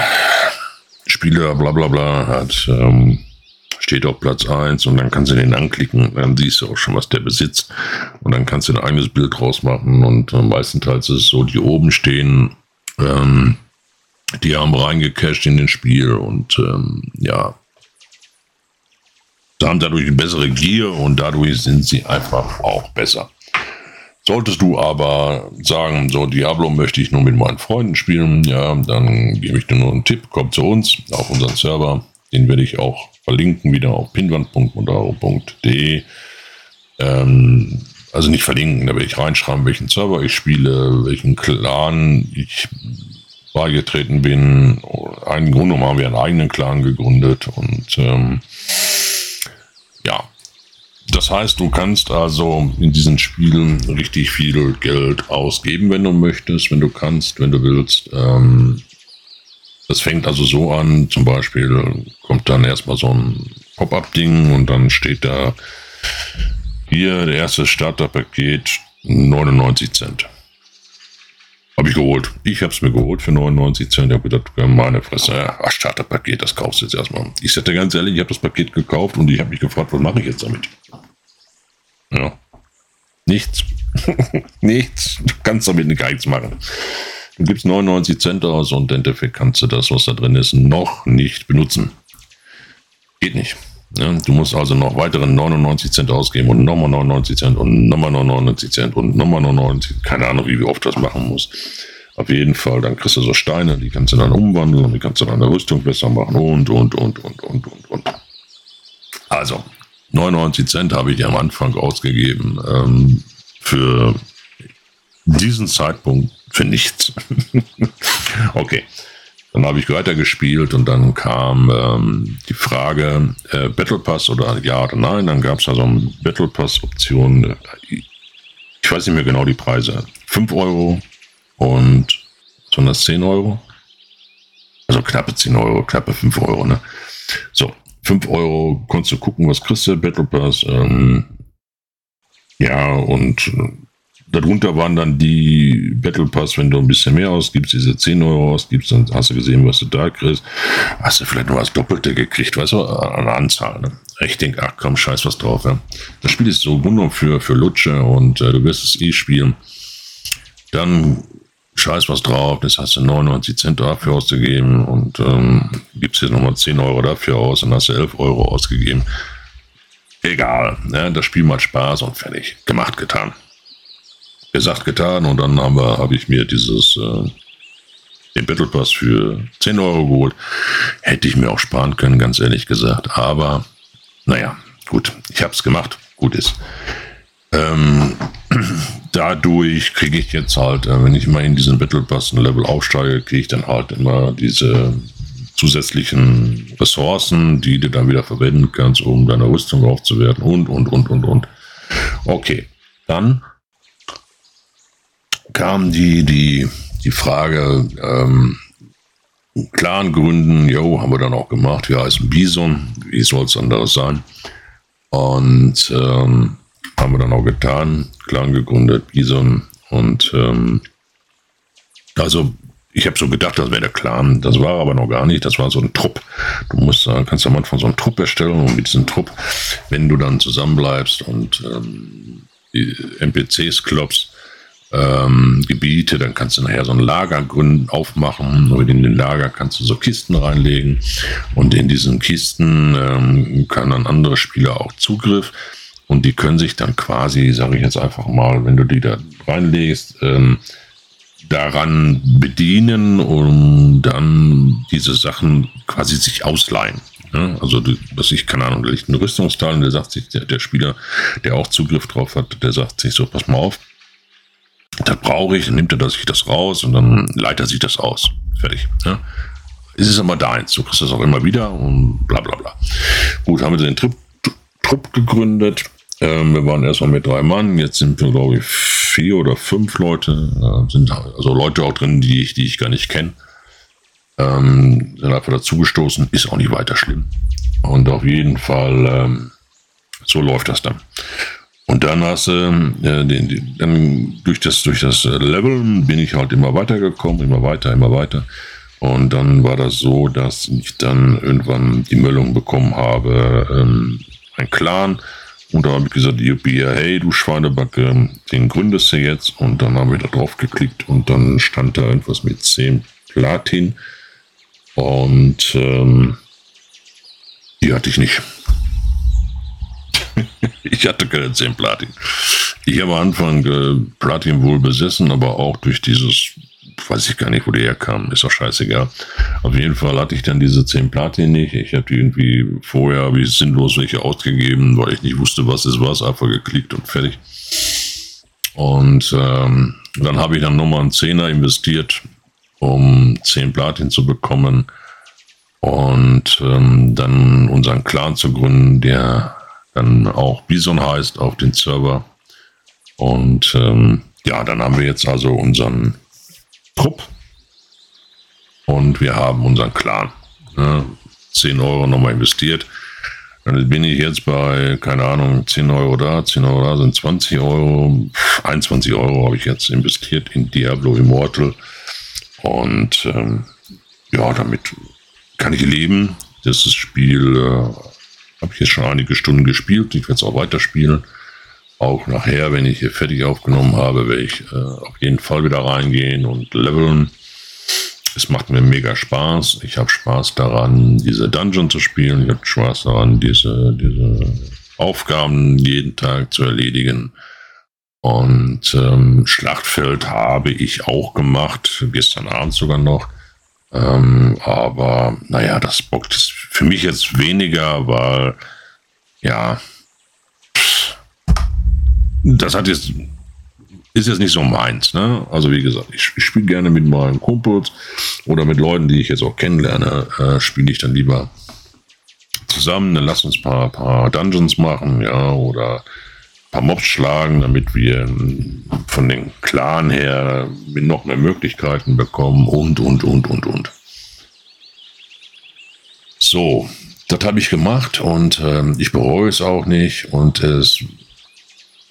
Spieler, bla bla bla, hat ähm, steht auf Platz 1 und dann kannst du den anklicken, dann siehst du auch schon, was der besitzt. Und dann kannst du ein eigenes Bild draus machen und äh, meistenteils ist es so, die oben stehen, ähm, die haben reingecached in den Spiel und ähm, ja, haben dadurch eine bessere Gier und dadurch sind sie einfach auch besser. Solltest du aber sagen, so Diablo möchte ich nur mit meinen Freunden spielen, ja, dann gebe ich dir nur einen Tipp, komm zu uns auf unseren Server. Den werde ich auch verlinken wieder auf pinwand.modaro.de. Ähm, also nicht verlinken, da werde ich reinschreiben, welchen Server ich spiele, welchen Clan ich beigetreten bin. Im Grunde haben wir einen eigenen Clan gegründet und ähm, ja, das heißt, du kannst also in diesen Spielen richtig viel Geld ausgeben, wenn du möchtest, wenn du kannst, wenn du willst. Ähm, das fängt also so an, zum Beispiel kommt dann erstmal so ein Pop-up-Ding und dann steht da hier der erste Starterpaket 99 Cent. Habe ich geholt. Ich habe es mir geholt für 99 Cent. Ich habe gedacht, meine Fresse, ja, Starterpaket, das kaufst du jetzt erstmal. Ich sagte ganz ehrlich, ich habe das Paket gekauft und ich habe mich gefragt, was mache ich jetzt damit? Ja. Nichts. nichts. Du kannst damit nichts machen. Du gibst 99 Cent aus und im Endeffekt kannst du das, was da drin ist, noch nicht benutzen. Geht nicht. Ja, du musst also noch weitere 99 Cent ausgeben und nochmal 99 Cent und nochmal 99 Cent und nochmal 99. Keine Ahnung, wie oft das machen muss. Auf jeden Fall, dann kriegst du so Steine, die kannst du dann umwandeln und die kannst du dann eine Rüstung besser machen und, und, und, und, und, und, und. Also, 99 Cent habe ich am Anfang ausgegeben ähm, für diesen Zeitpunkt für nichts. okay. Dann habe ich weiter gespielt und dann kam ähm, die Frage, äh, Battle Pass oder ja oder nein. Dann gab es also eine Battle Pass-Option. Ich weiß nicht mehr genau die Preise. 5 Euro und das 10 Euro. Also knappe 10 Euro, knappe 5 Euro. Ne? So, 5 Euro konntest du gucken, was kriegst du, Battle Pass. Ähm, ja, und Darunter waren dann die Battle Pass, wenn du ein bisschen mehr ausgibst, diese 10 Euro ausgibst, dann hast du gesehen, was du da kriegst. Hast du vielleicht noch was Doppelte gekriegt, weißt du, an Anzahl. Ne? Ich denke, ach komm, scheiß was drauf. Ja? Das Spiel ist so wunder für, für Lutsche und äh, du wirst es eh spielen. Dann scheiß was drauf, das hast du 99 Cent dafür ausgegeben und ähm, gibst jetzt nochmal 10 Euro dafür aus und hast du 11 Euro ausgegeben. Egal, ne? das Spiel macht Spaß und fertig. Gemacht, getan gesagt, getan und dann habe hab ich mir dieses äh, den Battle Pass für 10 Euro geholt. Hätte ich mir auch sparen können, ganz ehrlich gesagt. Aber naja, gut, ich habe es gemacht. Gut ist. Ähm, dadurch kriege ich jetzt halt, äh, wenn ich mal in diesen Battle Pass ein Level aufsteige, kriege ich dann halt immer diese zusätzlichen Ressourcen, die du dann wieder verwenden kannst, um deine Rüstung aufzuwerten und, und, und, und, und. Okay, dann kam die, die, die Frage, ähm, klaren Gründen, jo, haben wir dann auch gemacht, wir heißen Bison, wie soll es anderes sein? Und ähm, haben wir dann auch getan, Clan gegründet, Bison. Und ähm, also ich habe so gedacht, das wäre der Clan. Das war aber noch gar nicht. Das war so ein Trupp. Du musst, kannst am Anfang so einen Trupp erstellen und mit diesem Trupp, wenn du dann zusammenbleibst und ähm, NPCs klopfst, ähm, Gebiete, dann kannst du nachher so ein Lager gründen, aufmachen. Und in den Lager kannst du so Kisten reinlegen. Und in diesen Kisten ähm, können dann andere Spieler auch Zugriff. Und die können sich dann quasi, sage ich jetzt einfach mal, wenn du die da reinlegst, ähm, daran bedienen, um dann diese Sachen quasi sich ausleihen. Ja, also, was ich, keine Ahnung, da liegt ein Rüstungsteil und der sagt sich, der, der Spieler, der auch Zugriff drauf hat, der sagt sich so, pass mal auf, das brauche ich, dann nimmt er sich das raus und dann leitet er sich das aus. Fertig. Ja. Es ist immer deins, du kriegst das auch immer wieder und bla bla bla. Gut, haben wir den Trip, Trupp gegründet. Ähm, wir waren erstmal mit drei Mann, jetzt sind wir, glaube ich, vier oder fünf Leute. Äh, sind also Leute auch drin, die ich, die ich gar nicht kenne. Ähm, sind einfach dazugestoßen, ist auch nicht weiter schlimm. Und auf jeden Fall, ähm, so läuft das dann. Und dann hast du, äh, den, dann durch das, durch das Level bin ich halt immer weitergekommen, immer weiter, immer weiter. Und dann war das so, dass ich dann irgendwann die Meldung bekommen habe, ähm, ein Clan. Und da habe ich gesagt, Juppie, hey, du Schweinebacke, den gründest du jetzt. Und dann habe ich da drauf geklickt und dann stand da irgendwas mit 10 Platin. Und ähm, die hatte ich nicht. ich hatte keine 10 Platin. Ich habe am Anfang äh, Platin wohl besessen, aber auch durch dieses, weiß ich gar nicht, wo die herkam, ist auch scheißegal. Auf jeden Fall hatte ich dann diese 10 Platin nicht. Ich habe die irgendwie vorher wie sinnlos welche ausgegeben, weil ich nicht wusste, was es war, einfach geklickt und fertig. Und ähm, dann habe ich dann nochmal einen Zehner investiert, um 10 Platin zu bekommen und ähm, dann unseren Clan zu gründen, der dann auch Bison heißt auf den Server. Und ähm, ja, dann haben wir jetzt also unseren Trupp und wir haben unseren Clan. Ne? 10 Euro nochmal investiert. Dann bin ich jetzt bei, keine Ahnung, 10 Euro da, 10 Euro da sind 20 Euro. 21 Euro habe ich jetzt investiert in Diablo Immortal. Und ähm, ja, damit kann ich leben. Das Spiel äh, habe ich jetzt schon einige Stunden gespielt. Ich werde es auch weiterspielen. Auch nachher, wenn ich hier fertig aufgenommen habe, werde ich äh, auf jeden Fall wieder reingehen und leveln. Es macht mir mega Spaß. Ich habe Spaß daran, diese Dungeon zu spielen. Ich habe Spaß daran, diese, diese Aufgaben jeden Tag zu erledigen. Und ähm, Schlachtfeld habe ich auch gemacht, gestern Abend sogar noch. Ähm, aber naja, das bockt für mich jetzt weniger, weil ja, das hat jetzt ist jetzt nicht so meins. Ne? Also wie gesagt, ich, ich spiele gerne mit meinen Kumpels oder mit Leuten, die ich jetzt auch kennenlerne, äh, spiele ich dann lieber zusammen. Dann lass uns ein paar, paar Dungeons machen, ja, oder paar Mobs schlagen, damit wir von den Clan her noch mehr Möglichkeiten bekommen und, und, und, und, und. So, das habe ich gemacht und ähm, ich bereue es auch nicht und es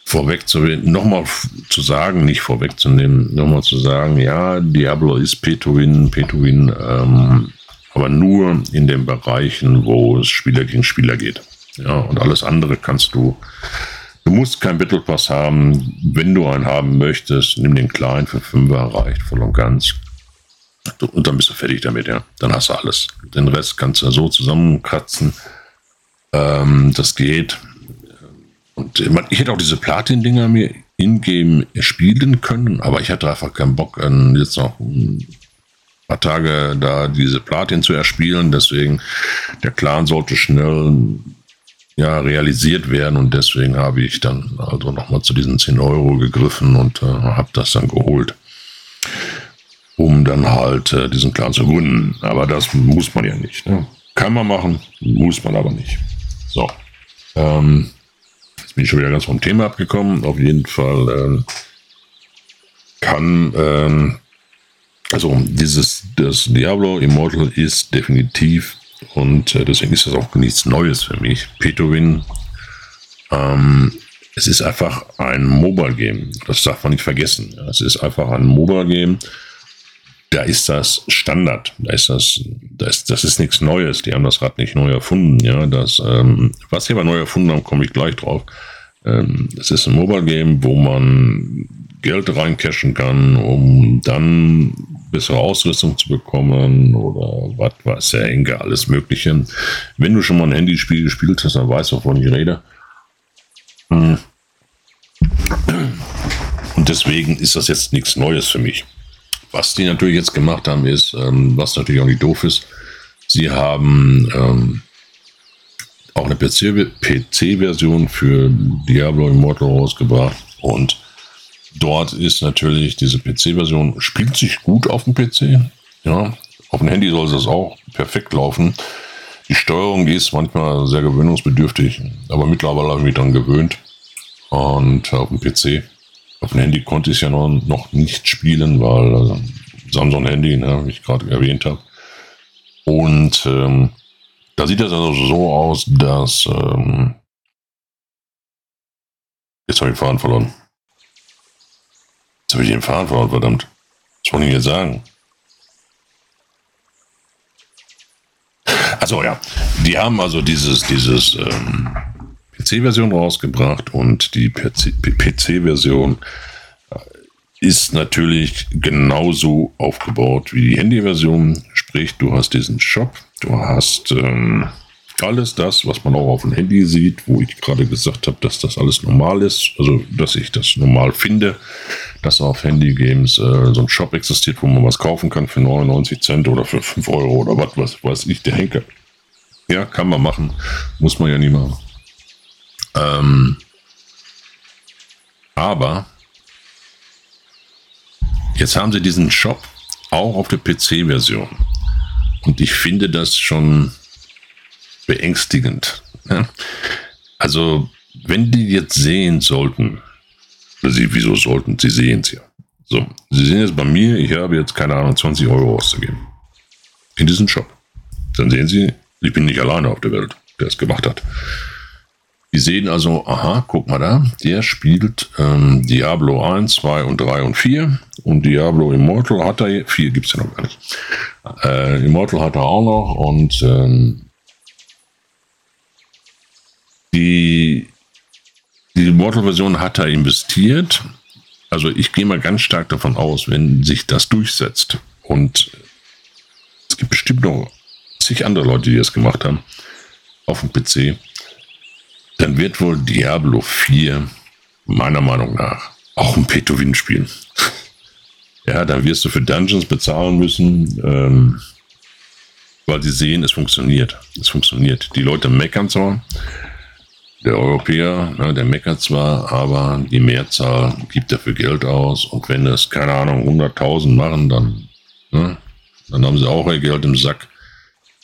vorweg zu nochmal zu sagen, nicht vorwegzunehmen, nochmal zu sagen, ja, Diablo ist Pay-to-Win, Pay-to-Win, ähm, aber nur in den Bereichen, wo es Spieler gegen Spieler geht. Ja, und alles andere kannst du Du musst kein Battle Pass haben. Wenn du einen haben möchtest, nimm den kleinen für 5 reicht voll und ganz. Und dann bist du fertig damit, ja. Dann hast du alles. Den Rest kannst du so zusammenkratzen. Ähm, das geht. Und ich hätte auch diese Platin-Dinger mir in-game spielen können, aber ich hatte einfach keinen Bock, jetzt noch ein paar Tage da diese Platin zu erspielen. Deswegen, der Clan sollte schnell ja, realisiert werden und deswegen habe ich dann also nochmal zu diesen 10 Euro gegriffen und äh, habe das dann geholt, um dann halt äh, diesen Clan zu gründen. Aber das muss man ja nicht. Ne? Kann man machen, muss man aber nicht. So, ähm, jetzt bin ich schon wieder ganz vom Thema abgekommen. Auf jeden Fall ähm, kann, ähm, also dieses, das Diablo Immortal ist definitiv und äh, deswegen ist das auch nichts Neues für mich. Petowin, ähm, es ist einfach ein Mobile Game. Das darf man nicht vergessen. Es ist einfach ein Mobile Game. Da ist das Standard. Da ist das, da ist, das ist nichts Neues. Die haben das Rad nicht neu erfunden. Ja, das, ähm, was sie aber neu erfunden haben, komme ich gleich drauf. Ähm, es ist ein Mobile Game, wo man Geld reincashen kann, um dann bessere Ausrüstung zu bekommen oder was weiß der Henker, alles Mögliche. Wenn du schon mal ein Handyspiel gespielt hast, dann weißt du, wovon ich rede. Hm. Und deswegen ist das jetzt nichts Neues für mich. Was die natürlich jetzt gemacht haben, ist, ähm, was natürlich auch nicht doof ist, sie haben ähm, auch eine PC-Version für Diablo Immortal rausgebracht und dort ist natürlich diese PC-Version, spielt sich gut auf dem PC. Ja, auf dem Handy soll das auch perfekt laufen. Die Steuerung ist manchmal sehr gewöhnungsbedürftig, aber mittlerweile habe ich mich daran gewöhnt. Und auf dem PC, auf dem Handy konnte ich es ja noch, noch nicht spielen, weil also Samsung Handy, ne, wie ich gerade erwähnt habe. Und ähm, da sieht das also so aus, dass ähm, jetzt habe ich den Faden verloren. Jetzt habe ich den Faden verloren, verdammt. Was wollte ich jetzt sagen? Also ja, die haben also dieses, dieses ähm, PC-Version rausgebracht und die PC-Version äh, ist natürlich genauso aufgebaut wie die Handy-Version. Sprich, du hast diesen Shop, du hast ähm, alles das, was man auch auf dem Handy sieht, wo ich gerade gesagt habe, dass das alles normal ist, also dass ich das normal finde, dass auf Handy-Games äh, so ein Shop existiert, wo man was kaufen kann für 99 Cent oder für 5 Euro oder was, was weiß ich, der Henker. Ja, kann man machen, muss man ja nie machen. Ähm, aber jetzt haben sie diesen Shop auch auf der PC-Version. Und ich finde das schon beängstigend. Ja? Also, wenn die jetzt sehen sollten, sie, wieso sollten sie sehen es ja? So, sie sehen jetzt bei mir, ich habe jetzt keine Ahnung, 20 Euro auszugeben. In diesem Shop. Dann sehen sie, ich bin nicht alleine auf der Welt, der es gemacht hat. Die sehen also, aha, guck mal da, der spielt ähm, Diablo 1, 2 und 3 und 4 und Diablo Immortal hat er, 4 gibt es ja noch gar nicht. Äh, Immortal hat er auch noch und ähm, die, die Immortal-Version hat er investiert. Also ich gehe mal ganz stark davon aus, wenn sich das durchsetzt und es gibt bestimmt noch zig andere Leute, die das gemacht haben auf dem PC, dann wird wohl Diablo 4 meiner Meinung nach auch ein Pay-to-Win-Spiel. ja, dann wirst du für Dungeons bezahlen müssen, ähm, weil sie sehen, es funktioniert. Es funktioniert. Die Leute meckern zwar, der Europäer, ne, der meckert zwar, aber die Mehrzahl gibt dafür Geld aus. Und wenn es, keine Ahnung, 100.000 machen, dann, ne, dann haben sie auch ihr Geld im Sack.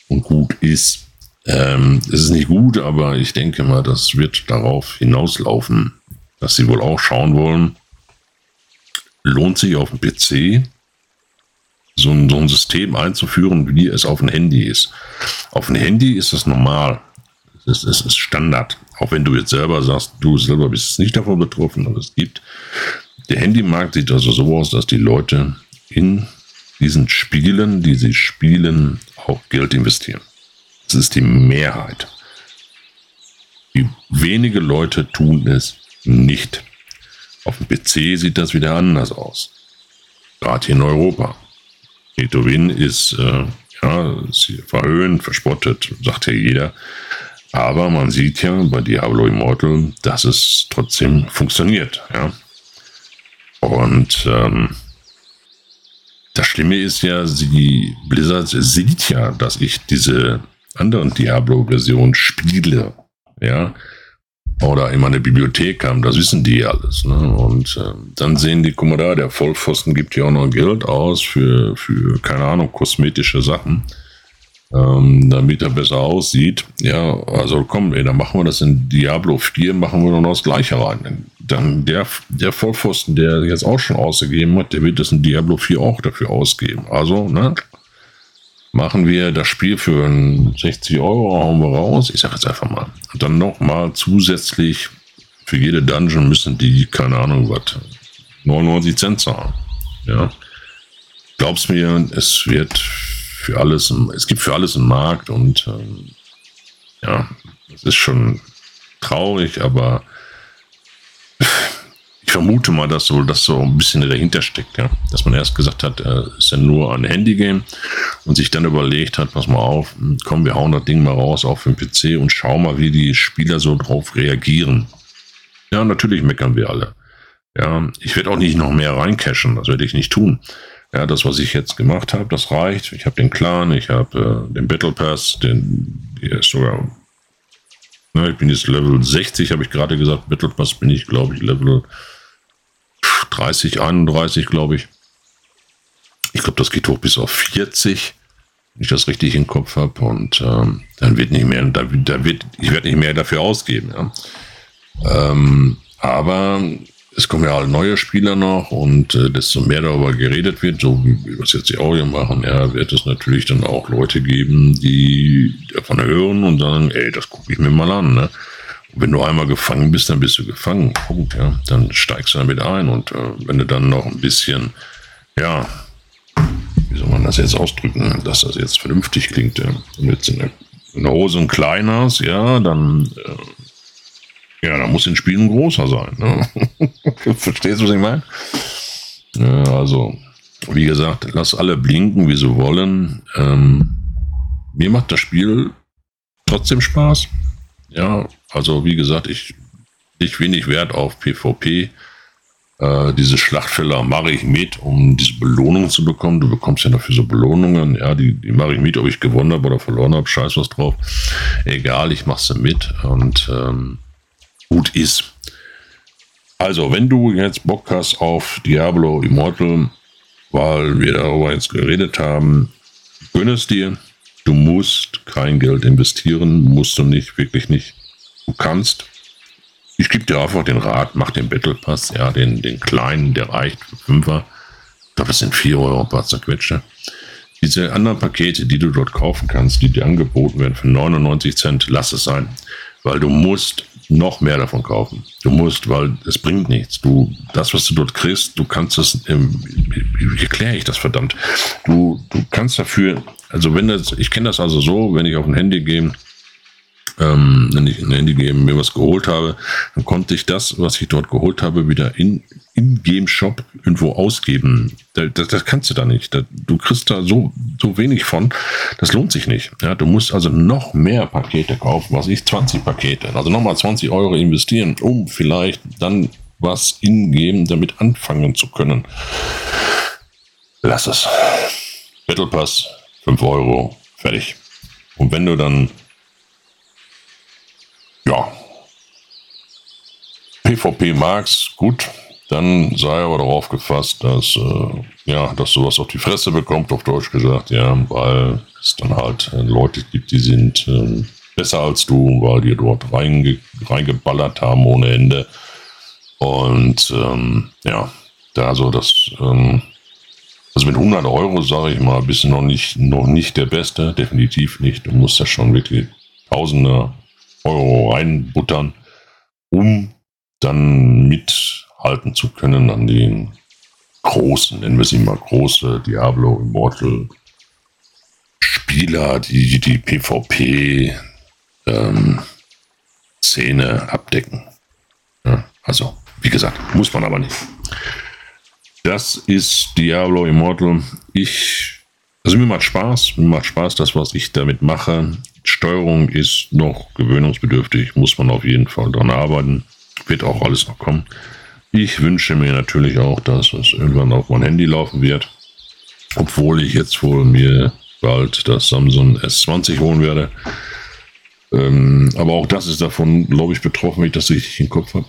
Und gut ist. Ähm, es ist nicht gut, aber ich denke mal, das wird darauf hinauslaufen, dass sie wohl auch schauen wollen, lohnt sich auf dem PC so ein, so ein System einzuführen, wie es auf dem Handy ist. Auf dem Handy ist das normal. Es ist, ist Standard. Auch wenn du jetzt selber sagst, du selber bist nicht davon betroffen, aber es gibt. Der Handymarkt sieht also so aus, dass die Leute in diesen Spielen, die sie spielen, auch Geld investieren. Das ist die Mehrheit. Die wenige Leute tun es nicht. Auf dem PC sieht das wieder anders aus. Gerade hier in Europa. Netowin ist, äh, ja, ist verhöhnt, verspottet, sagt ja jeder. Aber man sieht ja bei Diablo Immortal, dass es trotzdem funktioniert. Ja. Und ähm, das Schlimme ist ja, sie, Blizzard sieht ja, dass ich diese anderen Diablo-Versionen spiele. Ja. Oder in meine Bibliothek kam, das wissen die alles. Ne? Und äh, dann sehen die, guck mal da, der Vollpfosten gibt ja auch noch Geld aus für, für keine Ahnung, kosmetische Sachen ähm, damit er besser aussieht. Ja, also komm, ey, dann machen wir das in Diablo 4, machen wir noch das gleiche rein. Dann der, der Vollpfosten, der jetzt auch schon ausgegeben hat, der wird das in Diablo 4 auch dafür ausgeben. Also, ne, machen wir das Spiel für 60 Euro, hauen wir raus. Ich sag jetzt einfach mal. Und dann nochmal zusätzlich für jede Dungeon müssen die, keine Ahnung was, 99 Cent zahlen. Ja. Glaub's mir, es wird für alles, es gibt für alles einen Markt und ähm, ja, es ist schon traurig, aber ich vermute mal, dass so, dass so ein bisschen dahinter steckt, ja. Dass man erst gesagt hat, äh, ist ja nur ein Handygame und sich dann überlegt hat, pass mal auf, komm, wir hauen das Ding mal raus auf den PC und schau mal, wie die Spieler so drauf reagieren. Ja, natürlich meckern wir alle. Ja, ich werde auch nicht noch mehr reincashen, das werde ich nicht tun. Ja, das, was ich jetzt gemacht habe, das reicht. Ich habe den Clan, ich habe äh, den Battle Pass, den, ist sogar, ne, ich bin jetzt Level 60, habe ich gerade gesagt. Battle Pass bin ich, glaube ich, Level 30, 31, glaube ich. Ich glaube, das geht hoch bis auf 40, wenn ich das richtig im Kopf habe. Und ähm, dann wird nicht mehr, da, da wird, ich werde nicht mehr dafür ausgeben. Ja. Ähm, aber es kommen ja halt neue Spieler noch und äh, desto mehr darüber geredet wird, so wie wir es jetzt die Audio machen, ja, wird es natürlich dann auch Leute geben, die davon hören und sagen, ey, das gucke ich mir mal an, ne? Und wenn du einmal gefangen bist, dann bist du gefangen, Punkt, ja. Dann steigst du damit ein und äh, wenn du dann noch ein bisschen, ja, wie soll man das jetzt ausdrücken, dass das jetzt vernünftig klingt, ja. Wenn du jetzt in der, in der Hose ein klein ja, dann äh, ja, da muss in Spielen großer sein. Ne? Verstehst du, was ich meine? Ja, also, wie gesagt, lass alle blinken, wie sie wollen. Ähm, mir macht das Spiel trotzdem Spaß. Ja, also wie gesagt, ich, ich wenig Wert auf PvP. Äh, diese Schlachtfelder mache ich mit, um diese Belohnung zu bekommen. Du bekommst ja dafür so Belohnungen. Ja, die, die mache ich mit, ob ich gewonnen habe oder verloren habe. Scheiß was drauf. Egal, ich mache sie mit. Und ähm, gut ist. Also, wenn du jetzt Bock hast auf Diablo Immortal, weil wir darüber jetzt geredet haben, gönn es dir. Du musst kein Geld investieren, musst du nicht, wirklich nicht. Du kannst. Ich gebe dir einfach den Rat, mach den Battle Pass, ja, den, den kleinen, der reicht für Fünfer. Ich glaube, das sind 4 Euro, paar zerquetschte. Diese anderen Pakete, die du dort kaufen kannst, die dir angeboten werden für 99 Cent, lass es sein. Weil du musst noch mehr davon kaufen. Du musst, weil es bringt nichts. Du, das, was du dort kriegst, du kannst es, ähm, wie erkläre ich das verdammt? Du, du kannst dafür, also wenn das, ich kenne das also so, wenn ich auf ein Handy gehe, ähm, wenn ich ein Handy geben, mir was geholt habe, dann konnte ich das, was ich dort geholt habe, wieder in, in Game Shop irgendwo ausgeben. Das, das kannst du da nicht. du kriegst da so, so wenig von. Das lohnt sich nicht. Ja, du musst also noch mehr Pakete kaufen, was ich 20 Pakete, also nochmal 20 Euro investieren, um vielleicht dann was in-game damit anfangen zu können. Lass es. Battle Pass, 5 Euro, fertig. Und wenn du dann ja, PvP magst, gut, dann sei aber darauf gefasst, dass, äh, ja, dass sowas auf die Fresse bekommt, auf Deutsch gesagt, ja, weil es dann halt äh, Leute gibt, die sind äh, besser als du, weil die dort reinge reingeballert haben ohne Ende. Und ähm, ja, da so das, ähm, also mit 100 Euro, sage ich mal, bist du noch nicht, noch nicht der Beste, definitiv nicht. Du musst ja schon wirklich Tausende Euro reinbuttern, um dann mithalten zu können an den großen, nennen wir sie mal große Diablo Immortal Spieler, die die PvP ähm, Szene abdecken. Ja, also, wie gesagt, muss man aber nicht. Das ist Diablo Immortal. Ich, also mir macht Spaß, mir macht Spaß, das, was ich damit mache. Steuerung ist noch gewöhnungsbedürftig, muss man auf jeden Fall dran arbeiten. Wird auch alles noch kommen. Ich wünsche mir natürlich auch, dass es irgendwann auf mein Handy laufen wird. Obwohl ich jetzt wohl mir bald das Samsung S20 holen werde. Ähm, aber auch das ist davon, glaube ich, betroffen, wenn ich das richtig im Kopf habe.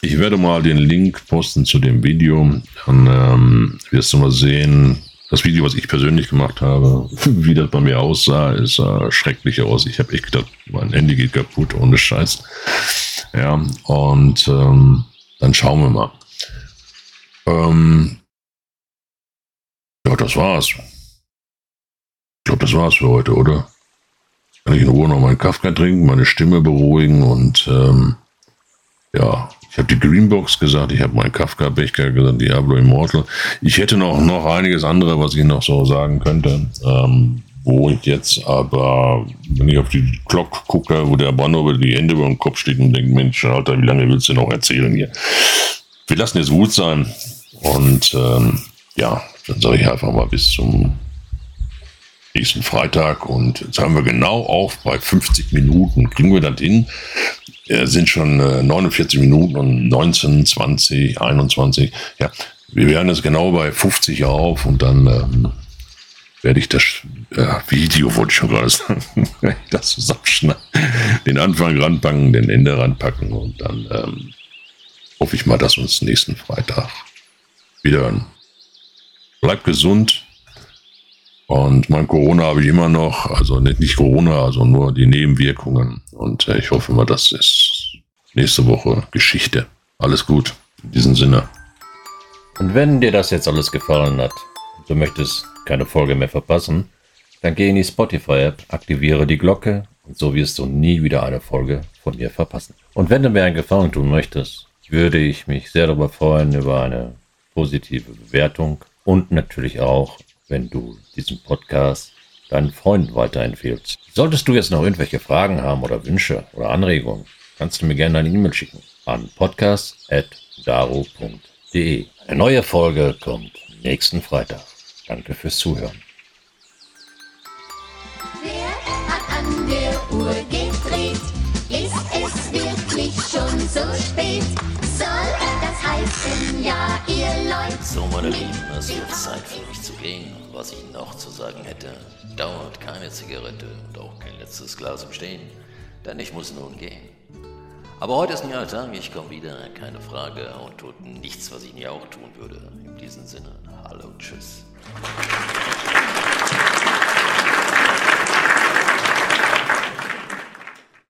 Ich werde mal den Link posten zu dem Video. Dann ähm, wirst du mal sehen, das Video, was ich persönlich gemacht habe, wie das bei mir aussah, ist äh, schrecklich aus. Ich habe echt gedacht, mein Handy geht kaputt, ohne Scheiß. Ja, und ähm, dann schauen wir mal. Ähm, ja, das war's. Ich glaube, das war's für heute, oder? Kann ich in Ruhe noch meinen Kaffee trinken, meine Stimme beruhigen und ähm, ja, ich habe die Greenbox gesagt, ich habe meinen Kafka-Becher gesagt, Diablo Immortal. Ich hätte noch, noch einiges andere, was ich noch so sagen könnte. Ähm, wo ich jetzt aber, wenn ich auf die Glock gucke, wo der Banner über die Hände über dem Kopf steht und denkt, Mensch, Alter, wie lange willst du noch erzählen hier? wir lassen es gut sein. Und ähm, ja, dann sage ich einfach mal bis zum nächsten Freitag. Und jetzt haben wir genau auf bei 50 Minuten. Kriegen wir das hin? Es sind schon äh, 49 Minuten und 19, 20, 21. Ja, wir werden jetzt genau bei 50 auf und dann ähm, werde ich das äh, Video, wollte ich schon gerade sagen, das zusammenschneiden, den Anfang ranpacken, den Ende ranpacken und dann ähm, hoffe ich mal, dass uns nächsten Freitag wieder hören. Bleibt gesund. Und mein Corona habe ich immer noch, also nicht, nicht Corona, also nur die Nebenwirkungen. Und äh, ich hoffe mal, das ist nächste Woche Geschichte. Alles gut. In diesem Sinne. Und wenn dir das jetzt alles gefallen hat, du möchtest keine Folge mehr verpassen, dann geh in die Spotify-App, aktiviere die Glocke und so wirst du nie wieder eine Folge von mir verpassen. Und wenn du mir einen Gefallen tun möchtest, würde ich mich sehr darüber freuen über eine positive Bewertung und natürlich auch, wenn du diesen Podcast deinen Freunden weiterempfehlst. Solltest du jetzt noch irgendwelche Fragen haben oder Wünsche oder Anregungen, kannst du mir gerne eine E-Mail schicken an podcast.daro.de. Eine neue Folge kommt nächsten Freitag. Danke fürs Zuhören. Wer hat an der Uhr gedreht? Ist es wirklich schon so spät? Soll das heißen, ja, ihr Leute? So, meine Lieben, es wird Zeit für mich zu gehen. Was ich noch zu sagen hätte, dauert keine Zigarette und auch kein letztes Glas im Stehen, denn ich muss nun gehen. Aber heute ist ein neuer Tag, ich komme wieder, keine Frage, und tut nichts, was ich nie auch tun würde. In diesem Sinne, hallo tschüss.